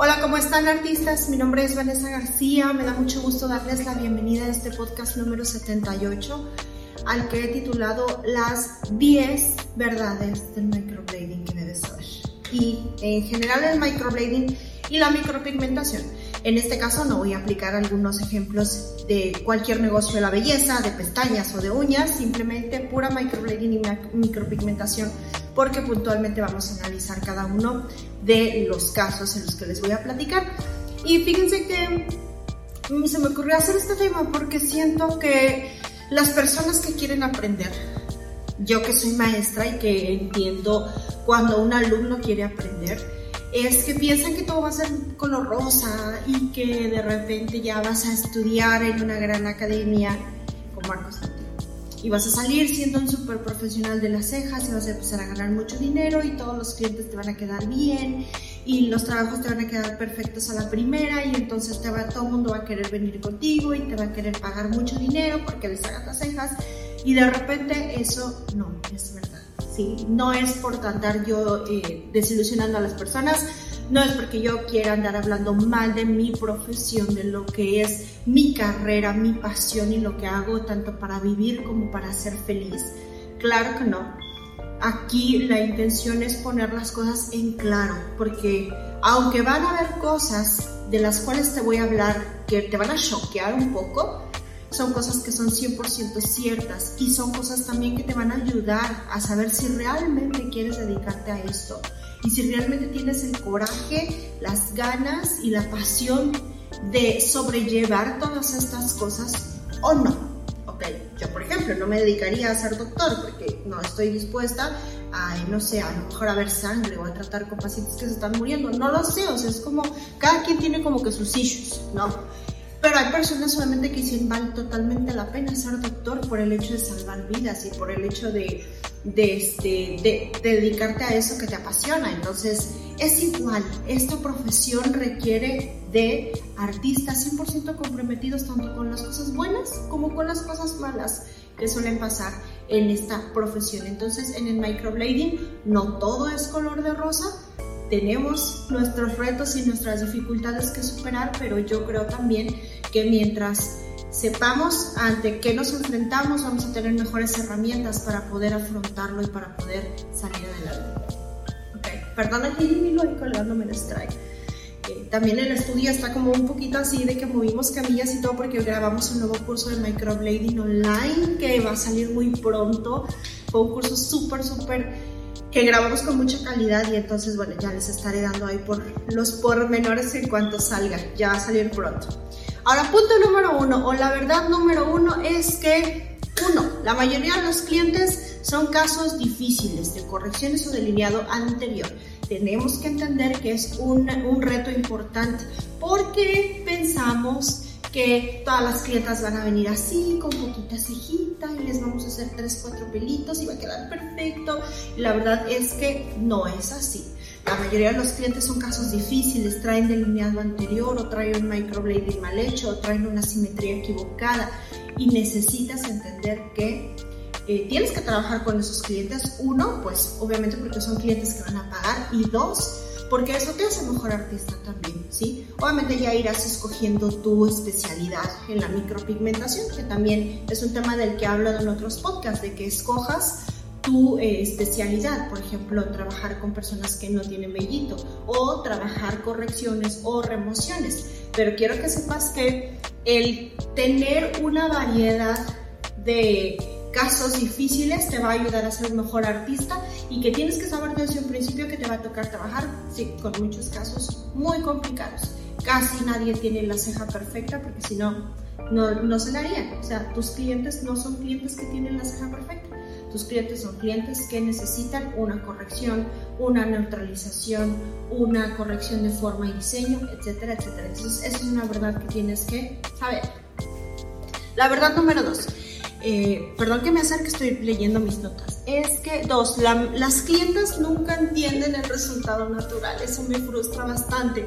Hola, ¿cómo están artistas? Mi nombre es Vanessa García. Me da mucho gusto darles la bienvenida a este podcast número 78, al que he titulado Las 10 verdades del microblading que debes saber. Y en general el microblading y la micropigmentación. En este caso no voy a aplicar algunos ejemplos de cualquier negocio de la belleza, de pestañas o de uñas, simplemente pura microblading y micropigmentación, porque puntualmente vamos a analizar cada uno de los casos en los que les voy a platicar. Y fíjense que se me ocurrió hacer este tema porque siento que las personas que quieren aprender, yo que soy maestra y que entiendo cuando un alumno quiere aprender, es que piensan que todo va a ser color rosa y que de repente ya vas a estudiar en una gran academia como Marcos y vas a salir siendo un súper profesional de las cejas y vas a empezar a ganar mucho dinero y todos los clientes te van a quedar bien y los trabajos te van a quedar perfectos a la primera y entonces te va, todo el mundo va a querer venir contigo y te va a querer pagar mucho dinero porque les hagas las cejas y de repente eso no es verdad. No es por andar yo eh, desilusionando a las personas, no es porque yo quiera andar hablando mal de mi profesión, de lo que es mi carrera, mi pasión y lo que hago tanto para vivir como para ser feliz. Claro que no. Aquí la intención es poner las cosas en claro, porque aunque van a haber cosas de las cuales te voy a hablar que te van a choquear un poco, son cosas que son 100% ciertas y son cosas también que te van a ayudar a saber si realmente quieres dedicarte a esto y si realmente tienes el coraje, las ganas y la pasión de sobrellevar todas estas cosas o no. Ok, yo por ejemplo no me dedicaría a ser doctor porque no estoy dispuesta a, no sé, a lo mejor a ver sangre o a tratar con pacientes que se están muriendo. No lo sé, o sea, es como, cada quien tiene como que sus issues, ¿no? Pero hay personas solamente que dicen vale totalmente la pena ser doctor por el hecho de salvar vidas y por el hecho de, de, este, de, dedicarte a eso que te apasiona. Entonces, es igual, esta profesión requiere de artistas 100% comprometidos tanto con las cosas buenas como con las cosas malas que suelen pasar en esta profesión. Entonces, en el microblading no todo es color de rosa, tenemos nuestros retos y nuestras dificultades que superar, pero yo creo también que mientras sepamos ante qué nos enfrentamos, vamos a tener mejores herramientas para poder afrontarlo y para poder salir adelante. Okay. Perdón aquí mi lo colgándome el strike. Eh, también el estudio está como un poquito así de que movimos camillas y todo porque grabamos un nuevo curso de microblading online que va a salir muy pronto. Fue un curso súper, súper que grabamos con mucha calidad y entonces, bueno, ya les estaré dando ahí por los pormenores en cuanto salga, ya va a salir pronto. Ahora, punto número uno, o la verdad número uno es que, uno, la mayoría de los clientes son casos difíciles de correcciones o delineado anterior. Tenemos que entender que es un, un reto importante porque pensamos que todas las clientas van a venir así, con poquita cejita, y les vamos a hacer 3, 4 pelitos y va a quedar perfecto. Y la verdad es que no es así. La mayoría de los clientes son casos difíciles, traen delineado anterior o traen un microblading mal hecho o traen una simetría equivocada y necesitas entender que eh, tienes que trabajar con esos clientes. Uno, pues obviamente porque son clientes que van a pagar y dos, porque eso te hace mejor artista también, ¿sí? Obviamente ya irás escogiendo tu especialidad en la micropigmentación, que también es un tema del que he hablado en otros podcasts, de que escojas tu eh, especialidad, por ejemplo, trabajar con personas que no tienen vellito o trabajar correcciones o remociones. Pero quiero que sepas que el tener una variedad de casos difíciles te va a ayudar a ser mejor artista y que tienes que saber desde un principio que te va a tocar trabajar sí, con muchos casos muy complicados. Casi nadie tiene la ceja perfecta porque si no, no, no se la. O sea, tus clientes no son clientes que tienen la ceja perfecta. tus clientes son clientes que necesitan una corrección, una neutralización, una corrección de forma y diseño, etcétera, etcétera. Esa es una verdad que tienes que saber. La verdad número dos. Eh, perdón que me acerque, estoy leyendo mis notas. Es que, dos, las clientas nunca entienden el resultado natural. Eso me frustra bastante.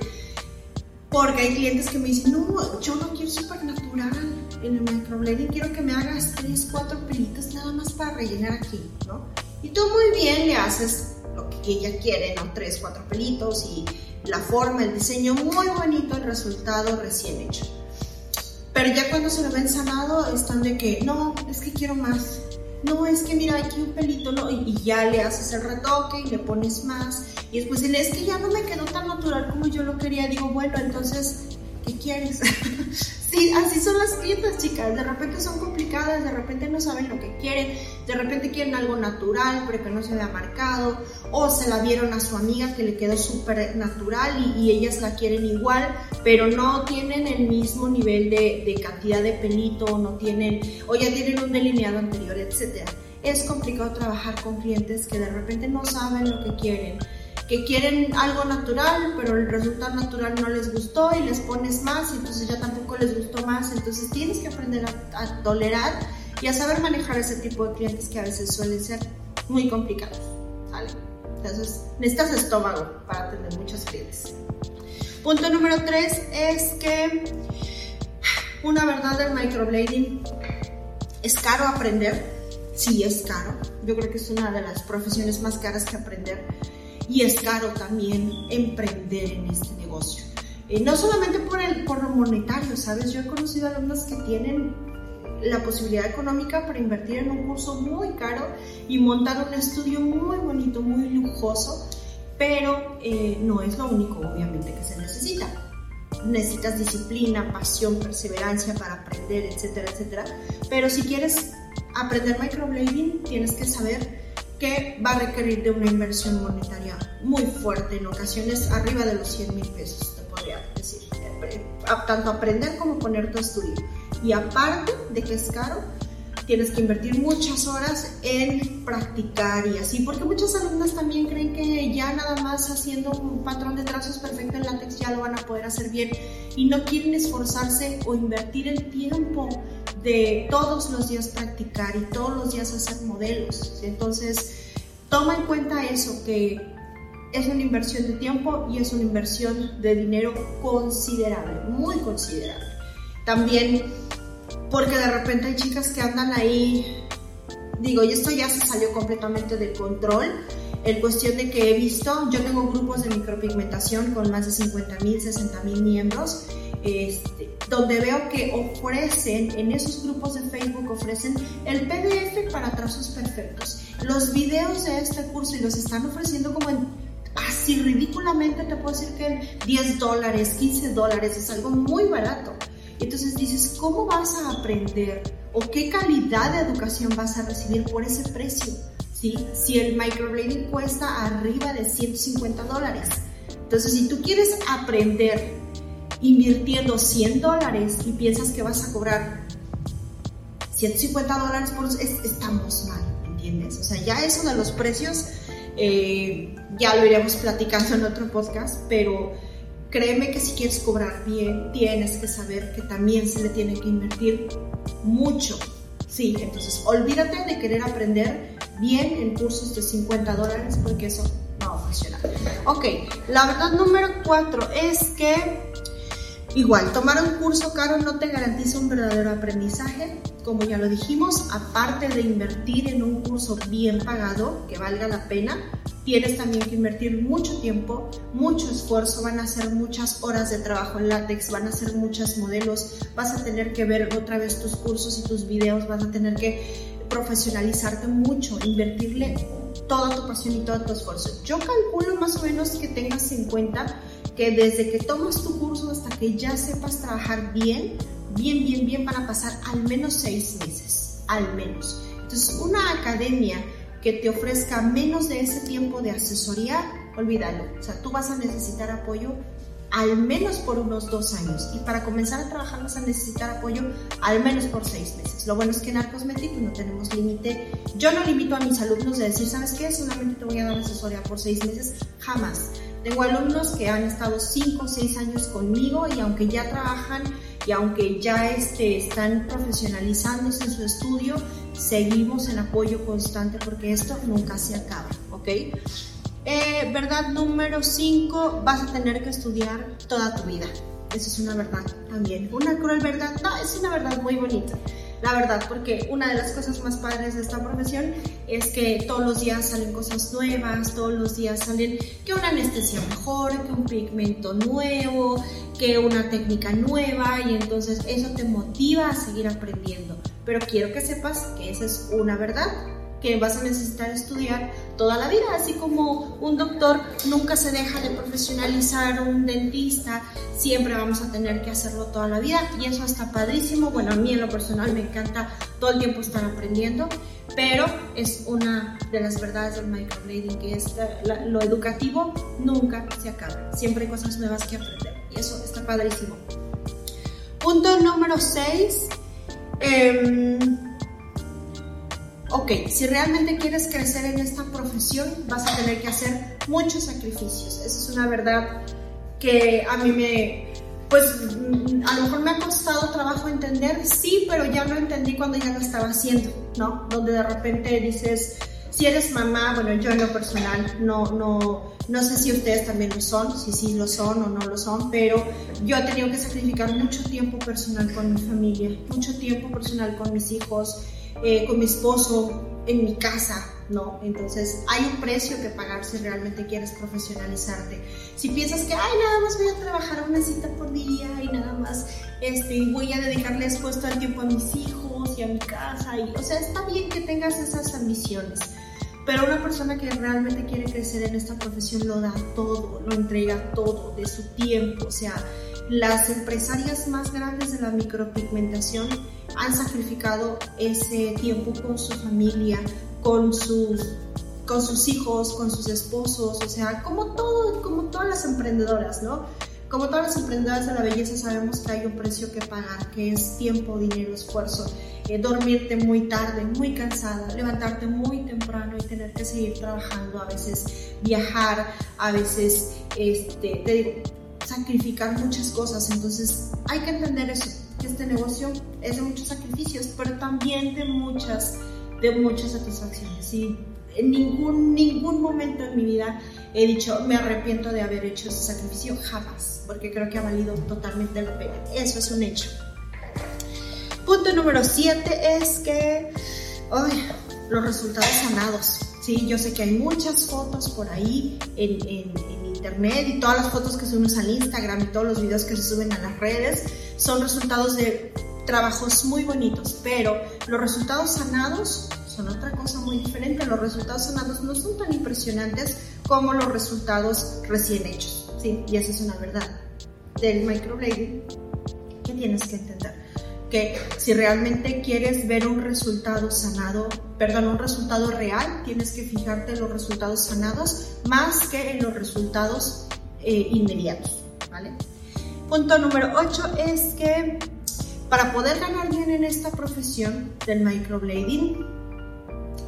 Porque hay clientes que me dicen, no, yo no quiero súper natural en el microblading, quiero que me hagas tres, cuatro pelitos nada más para rellenar aquí, ¿no? Y tú muy bien le haces lo que ella quiere, ¿no? Tres, cuatro pelitos y la forma, el diseño, muy bonito el resultado recién hecho. Pero ya cuando se lo ven sanado, están de que, no, es que quiero más. No, es que mira, aquí un pelito, ¿no? Y, ya le haces el retoque y le pones más. Y después es que ya no me quedó tan natural como yo lo quería. Digo, bueno, entonces, ¿qué quieres? Sí, así son las clientas, chicas. De repente son complicadas, de repente no saben lo que quieren, de repente quieren algo natural, pero que no se vea marcado, o se la vieron a su amiga que le quedó súper natural y, ellas la quieren igual, pero no tienen el mismo nivel de, de cantidad de pelito, no tienen, o ya tienen un delineado anterior, etc. Es complicado trabajar con clientes que de repente no saben lo que quieren que quieren algo natural, pero el resultado natural no les gustó y les pones más y entonces ya tampoco les gustó más. Entonces tienes que aprender a, tolerar y a saber manejar ese tipo de clientes que a veces suelen ser muy complicados. ¿vale? Entonces necesitas estómago para atender muchos clientes. Punto número tres es que una verdad del microblading es caro aprender. Sí, es caro. Yo creo que es una de las profesiones más caras que aprender y es caro también emprender en este negocio. Eh, no solamente por, el, por lo monetario, ¿sabes? Yo he conocido alumnos que tienen la posibilidad económica para invertir en un curso muy caro y montar un estudio muy bonito, muy lujoso, pero eh, no es lo único, obviamente, que se necesita. Necesitas disciplina, pasión, perseverancia para aprender, etcétera, etcétera. Pero si quieres aprender microblading, tienes que saber que va a requerir de una inversión monetaria muy fuerte, en ocasiones arriba de los 100 mil pesos, te podría decir. Tanto aprender como poner tu estudio. Y aparte de que es caro, tienes que invertir muchas horas en practicar y así, porque muchas alumnas también creen que ya nada más haciendo un patrón de trazos perfecto en látex ya lo van a poder hacer bien y no quieren esforzarse o invertir el tiempo de todos los días practicar y todos los días hacer modelos. Entonces, toma en cuenta eso, que es una inversión de tiempo y es una inversión de dinero considerable, muy considerable. También porque de repente hay chicas que andan ahí, digo, y esto ya se salió completamente del control, en cuestión de que he visto, yo tengo grupos de micropigmentación con más de 50 mil, 60 mil miembros, este, donde veo que ofrecen, en esos grupos de Facebook ofrecen el PDF para trazos perfectos. Los videos de este curso y los están ofreciendo como en, así ridículamente, te puedo decir que en 10 dólares, 15 dólares, es algo muy barato. Entonces dices, ¿cómo vas a aprender o qué calidad de educación vas a recibir por ese precio? ¿Sí? Si el microblading cuesta arriba de 150 dólares. Entonces, si tú quieres aprender invirtiendo 100 dólares y piensas que vas a cobrar 150 dólares por estamos mal, ¿entiendes? O sea, ya eso de los precios eh, ya lo iremos platicando en otro podcast, pero créeme que si quieres cobrar bien, tienes que saber que también se le tiene que invertir mucho. Sí, entonces olvídate de querer aprender bien en cursos de 50 dólares porque eso no va a funcionar. Ok, la verdad número 4 es que Igual, tomar un curso caro no te garantiza un verdadero aprendizaje. Como ya lo dijimos, aparte de invertir en un curso bien pagado, que valga la pena, tienes también que invertir mucho tiempo, mucho esfuerzo, van a ser muchas horas de trabajo en látex, van a ser muchos modelos, vas a tener que ver otra vez tus cursos y tus videos, vas a tener que profesionalizarte mucho, invertirle toda tu pasión y todo tu esfuerzo. Yo calculo más o menos que tengas en cuenta que desde que tomas tu curso hasta que ya sepas trabajar bien, bien, bien, bien, van a pasar al menos seis meses, al menos. Entonces, una academia que te ofrezca menos de ese tiempo de asesoría, olvídalo. O sea, tú vas a necesitar apoyo al menos por unos dos años y para comenzar a trabajar vas a necesitar apoyo al menos por seis meses. Lo bueno es que en Arcosmetic no tenemos límite. Yo no limito a mis alumnos de decir, ¿sabes qué? Solamente te voy a dar asesoría por seis meses. Jamás. Tengo alumnos que han estado cinco o seis años conmigo y aunque ya trabajan y aunque ya este, están profesionalizándose en su estudio, seguimos en apoyo constante porque esto nunca se acaba, ¿ok? Eh, verdad número 5, vas a tener que estudiar toda tu vida. Esa es una verdad también. Una cruel verdad, no, es una verdad muy bonita. La verdad, porque una de las cosas más padres de esta profesión es que todos los días salen cosas nuevas, todos los días salen que una anestesia mejor, que un pigmento nuevo, que una técnica nueva y entonces eso te motiva a seguir aprendiendo. Pero quiero que sepas que esa es una verdad que vas a necesitar estudiar toda la vida, así como un doctor nunca se deja de profesionalizar, un dentista siempre vamos a tener que hacerlo toda la vida y eso está padrísimo. Bueno, a mí en lo personal me encanta todo el tiempo estar aprendiendo, pero es una de las verdades del microblading que es lo educativo nunca se acaba, siempre hay cosas nuevas que aprender y eso está padrísimo. Punto número 6. Ok, si realmente quieres crecer en esta profesión, vas a tener que hacer muchos sacrificios. Esa es una verdad que a mí me, pues mm, a lo mejor me ha costado trabajo entender, sí, pero ya lo entendí cuando ya lo estaba haciendo, ¿no? Donde de repente dices, si eres mamá, bueno, yo en lo personal no, no, no sé si ustedes también lo son, si sí lo son o no lo son, pero yo he tenido que sacrificar mucho tiempo personal con mi familia, mucho tiempo personal con mis hijos, eh, con mi esposo, en mi casa, ¿no? Entonces hay un precio que pagar si realmente quieres profesionalizarte. Si piensas que, ay, nada más voy a trabajar una cita por día y nada más este, voy a dedicarles puesto el tiempo a mis hijos y a mi casa, y, o sea, está bien que tengas esas ambiciones. Pero una persona que realmente quiere crecer en esta profesión lo da todo, lo entrega todo de su tiempo. O sea, las empresarias más grandes de la micropigmentación han sacrificado ese tiempo con su familia, con sus, con sus hijos, con sus esposos, o sea, como, todo, como todas las emprendedoras, ¿no? Como todas las emprendedoras de la belleza sabemos que hay un precio que pagar, que es tiempo, dinero, esfuerzo. Eh, dormirte muy tarde, muy cansada, levantarte muy temprano y tener que seguir trabajando, a veces viajar, a veces, este, te digo, sacrificar muchas cosas. Entonces hay que entender eso, que este negocio es de muchos sacrificios, pero también de muchas, de muchas satisfacciones. Y en ningún, ningún momento en mi vida he dicho, me arrepiento de haber hecho ese sacrificio, jamás, porque creo que ha valido totalmente la pena. Eso es un hecho. Punto número 7 es que los resultados sanados. Sí, yo sé que hay muchas fotos por ahí en, en internet y todas las fotos que subimos al Instagram y todos los videos que se suben a las redes son resultados de trabajos muy bonitos, pero los resultados sanados son otra cosa muy diferente. Los resultados sanados no son tan impresionantes como los resultados recién hechos. Sí, y esa es una verdad del microblading que tienes que entender. Que si realmente quieres ver un resultado sanado, perdón, un resultado real, tienes que fijarte en los resultados sanados más que en los resultados eh, inmediatos. Punto número 8 es que para poder ganar bien en esta profesión del microblading,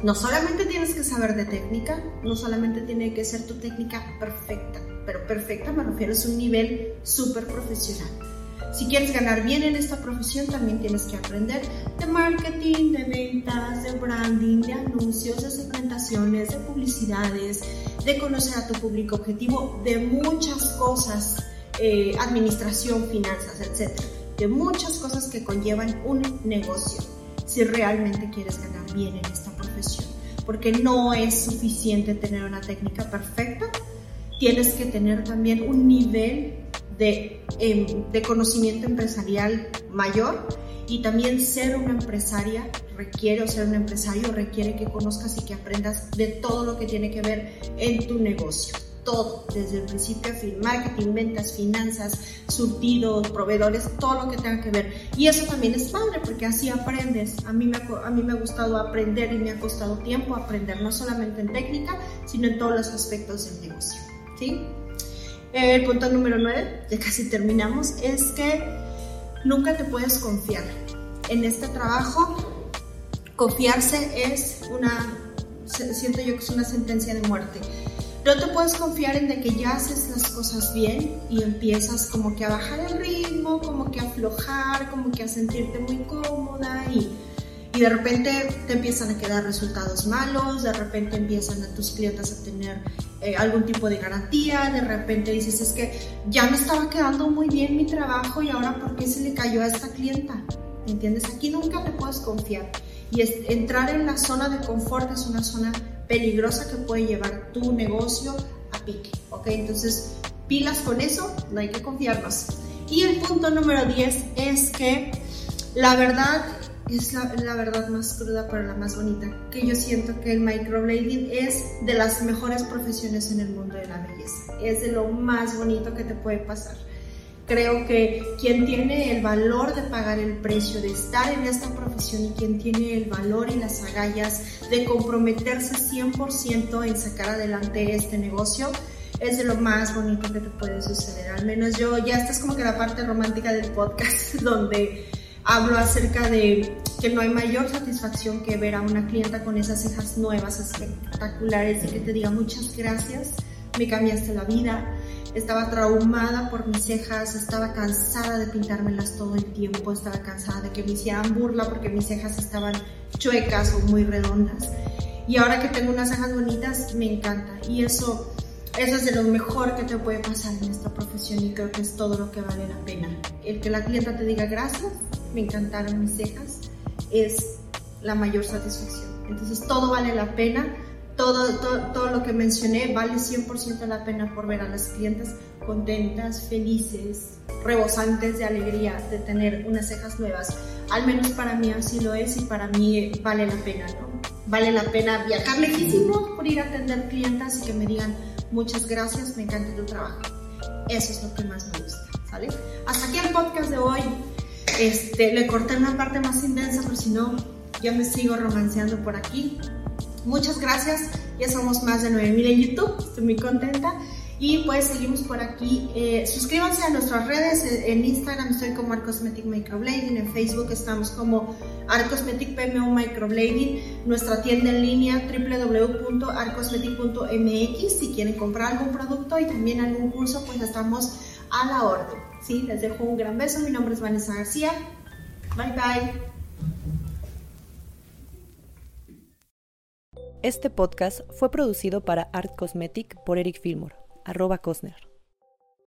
no solamente tienes que saber de técnica, no solamente tiene que ser tu técnica perfecta, pero perfecta me refiero a un nivel súper profesional. Si quieres ganar bien en esta profesión, también tienes que aprender de marketing, de ventas, de branding, de anuncios, de segmentaciones, de publicidades, de conocer a tu público objetivo, de muchas cosas, eh, administración, finanzas, etc. De muchas cosas que conllevan un negocio si realmente quieres ganar bien en esta profesión. Porque no es suficiente tener una técnica perfecta, tienes que tener también un nivel de, em, de conocimiento empresarial mayor y también ser una empresaria requiere o ser un empresario requiere que conozcas y que aprendas de todo lo que tiene que ver en tu negocio todo, desde el principio a fin, marketing, ventas, finanzas, surtidos, proveedores, todo lo que tenga que ver. Y eso también es padre porque así aprendes. A mí me a mí me ha gustado aprender y me ha costado tiempo aprender, no solamente en técnica, sino en todos los aspectos del negocio. ¿sí? El punto número 9, ya casi terminamos, es que nunca te puedes confiar en este trabajo, confiarse es una, siento yo que es una sentencia de muerte. No te puedes confiar en que ya haces las cosas bien y empiezas como que a bajar el ritmo, como que a aflojar, como que a sentirte muy cómoda y, y de repente te empiezan a quedar resultados malos, de repente empiezan a tus clientes a tener eh, algún tipo de garantía, de repente dices es que ya me estaba quedando muy bien mi trabajo y ahora ¿por qué se le cayó a esta clienta? ¿Entiendes? Aquí nunca te puedes confiar y entrar en la zona de confort es una zona peligrosa que puede llevar tu negocio a pique, ¿ok? Entonces, pilas con eso, no hay que confiarnos. Y el punto número 10 es que la verdad es la, verdad más cruda pero la más bonita, que yo siento que el microblading es de las mejores profesiones en el mundo de la belleza, es de lo más bonito que te puede pasar. Creo que quien tiene el valor de pagar el precio de estar en esta profesión y quien tiene el valor y las agallas de comprometerse 100% en sacar adelante este negocio, es de lo más bonito que te puede suceder. Al menos yo, ya esta es como que la parte romántica del podcast donde hablo acerca de que no hay mayor satisfacción que ver a una clienta con esas cejas nuevas, espectaculares y que te diga muchas gracias, me cambiaste la vida estaba traumada por mis cejas, estaba cansada de pintármelas todo el tiempo, estaba cansada de que me hicieran burla porque mis cejas estaban chuecas o muy redondas. Y ahora que tengo unas cejas bonitas, me encanta. Y eso, eso es de lo mejor que te puede pasar en esta profesión y creo que es todo lo que vale la pena. El que la clienta te diga gracias, me encantaron mis cejas, es la mayor satisfacción. Entonces todo vale la pena todo, todo, lo que mencioné vale 100% la pena por ver a las clientes contentas, felices, rebosantes de alegría de tener unas cejas nuevas. Al menos para mí así lo es y para mí vale la pena, ¿no? Vale la pena viajar lejísimos por ir a atender clientas y que me digan muchas gracias, me encanta tu trabajo. Eso es lo que más me gusta, ¿sale? Hasta aquí el podcast de hoy. Este, le corté una parte más intensa, pero si no, ya me sigo romanceando por aquí. Muchas gracias, ya somos más de 9000 en YouTube, estoy muy contenta. Y pues seguimos por aquí. Eh, suscríbanse a nuestras redes. En Instagram estoy como Art Cosmetic Microblading. En Facebook estamos como Art Cosmetic PMO Microblading. Nuestra tienda en línea www.artcosmetic.mx. Si quieren comprar algún producto y también algún curso, pues estamos a la orden. ¿Sí? Les dejo un gran beso. Mi nombre es Vanessa García. Bye bye. Este podcast fue producido para Art Cosmetic por Eric Fillmore, arroba Cosner.